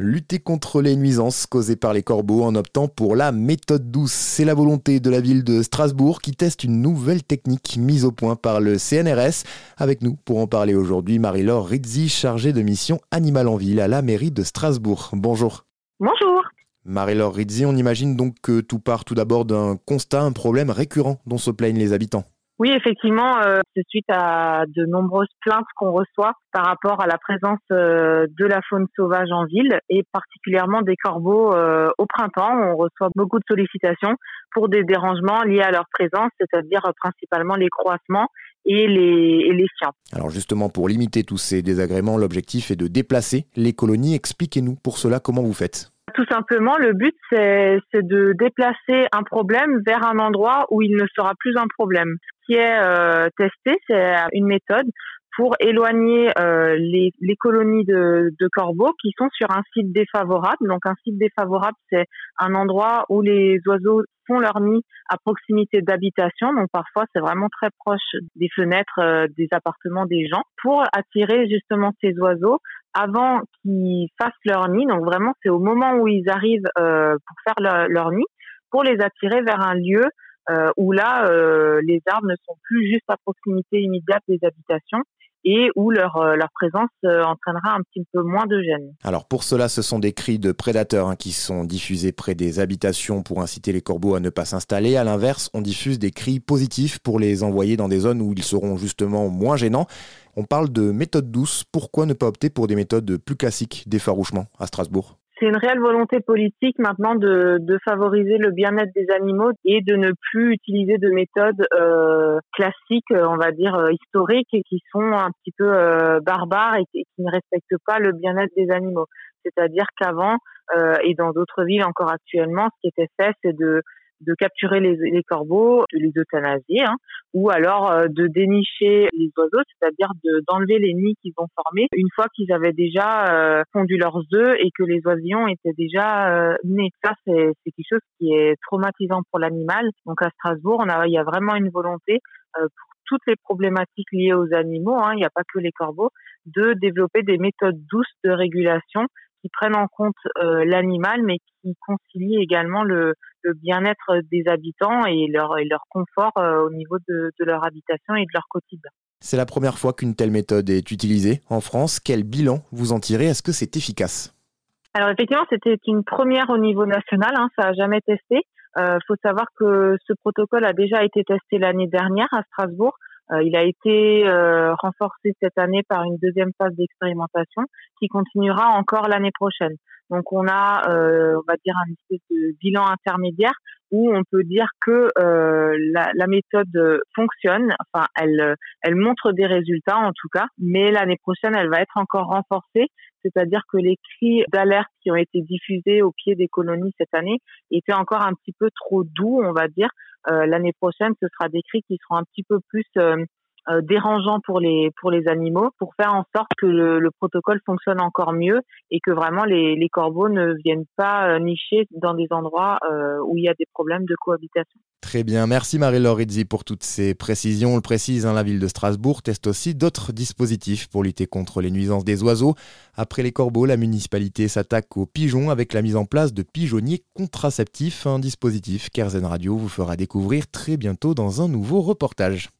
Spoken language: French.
lutter contre les nuisances causées par les corbeaux en optant pour la méthode douce. C'est la volonté de la ville de Strasbourg qui teste une nouvelle technique mise au point par le CNRS. Avec nous pour en parler aujourd'hui, Marie-Laure Rizzi, chargée de mission Animal en ville à la mairie de Strasbourg. Bonjour. Bonjour. Marie-Laure Rizzi, on imagine donc que tout part tout d'abord d'un constat, un problème récurrent dont se plaignent les habitants. Oui, effectivement, euh, c'est suite à de nombreuses plaintes qu'on reçoit par rapport à la présence euh, de la faune sauvage en ville et particulièrement des corbeaux euh, au printemps. On reçoit beaucoup de sollicitations pour des dérangements liés à leur présence, c'est-à-dire principalement les croissements et les, et les chiens. Alors justement, pour limiter tous ces désagréments, l'objectif est de déplacer les colonies. Expliquez-nous pour cela comment vous faites? Tout simplement, le but, c'est de déplacer un problème vers un endroit où il ne sera plus un problème. Ce qui est euh, testé, c'est une méthode pour éloigner euh, les, les, colonies de, de, corbeaux qui sont sur un site défavorable. Donc un site défavorable, c'est un endroit où les oiseaux font leur nid à proximité d'habitation. Donc parfois, c'est vraiment très proche des fenêtres euh, des appartements des gens pour attirer justement ces oiseaux avant qu'ils fassent leur nid. Donc vraiment, c'est au moment où ils arrivent euh, pour faire leur nid, pour les attirer vers un lieu euh, où là, euh, les arbres ne sont plus juste à proximité immédiate des habitations et où leur, euh, leur présence entraînera un petit peu moins de gêne. Alors pour cela, ce sont des cris de prédateurs hein, qui sont diffusés près des habitations pour inciter les corbeaux à ne pas s'installer. À l'inverse, on diffuse des cris positifs pour les envoyer dans des zones où ils seront justement moins gênants. On parle de méthodes douces. Pourquoi ne pas opter pour des méthodes plus classiques d'effarouchement à Strasbourg? C'est une réelle volonté politique maintenant de, de favoriser le bien-être des animaux et de ne plus utiliser de méthodes euh, classiques, on va dire euh, historiques, qui sont un petit peu euh, barbares et qui, ne respectent pas le bien-être des animaux. C'est-à-dire qu'avant euh, et dans d'autres villes encore actuellement, ce qui était fait, c'est de de capturer les, les, corbeaux, de les euthanasier, hein, ou alors euh, de dénicher les oiseaux, c'est-à-dire d'enlever les nids qu'ils ont formés une fois qu'ils avaient déjà euh, fondu leurs œufs et que les oisillons étaient déjà euh, nés. Ça, c'est quelque chose qui est traumatisant pour l'animal. Donc à Strasbourg, on a, il y a vraiment une volonté pour toutes les problématiques liées aux animaux, hein, il n'y a pas que les corbeaux, de développer des méthodes douces de régulation qui prennent en compte euh, l'animal, mais qui concilient également le, le bien-être des habitants et leur, et leur confort euh, au niveau de, de, leur habitation et de leur quotidien. C'est la première fois qu'une telle méthode est utilisée en France. Quel bilan vous en tirez? Est-ce que c'est efficace? Alors effectivement, c'était une première au niveau national. Hein, ça n'a jamais testé. Il euh, faut savoir que ce protocole a déjà été testé l'année dernière à Strasbourg euh, il a été euh, renforcé cette année par une deuxième phase d'expérimentation qui continuera encore l'année prochaine. Donc on a, euh, on va dire, un espèce de bilan intermédiaire où on peut dire que la, la, méthode fonctionne, enfin elle, elle montre des résultats en tout cas, mais l'année prochaine elle va être encore renforcée, c'est-à-dire que les cris d'alerte qui ont été diffusés au pied des colonies cette année étaient encore un petit peu trop doux, on va dire, euh, l'année prochaine, ce sera des cris qui seront un petit peu plus euh, euh, dérangeants pour les pour les animaux, pour faire en sorte que le, le protocole fonctionne encore mieux et que vraiment les, les corbeaux ne viennent pas nicher dans des endroits où il y a des problèmes de cohabitation. Très bien, merci Marie-Laure pour toutes ces précisions. On le précise, hein, la ville de Strasbourg teste aussi d'autres dispositifs pour lutter contre les nuisances des oiseaux. Après les corbeaux, la municipalité s'attaque aux pigeons avec la mise en place de pigeonniers contraceptifs, un dispositif qu'Airzen Radio vous fera découvrir très bientôt dans un nouveau reportage.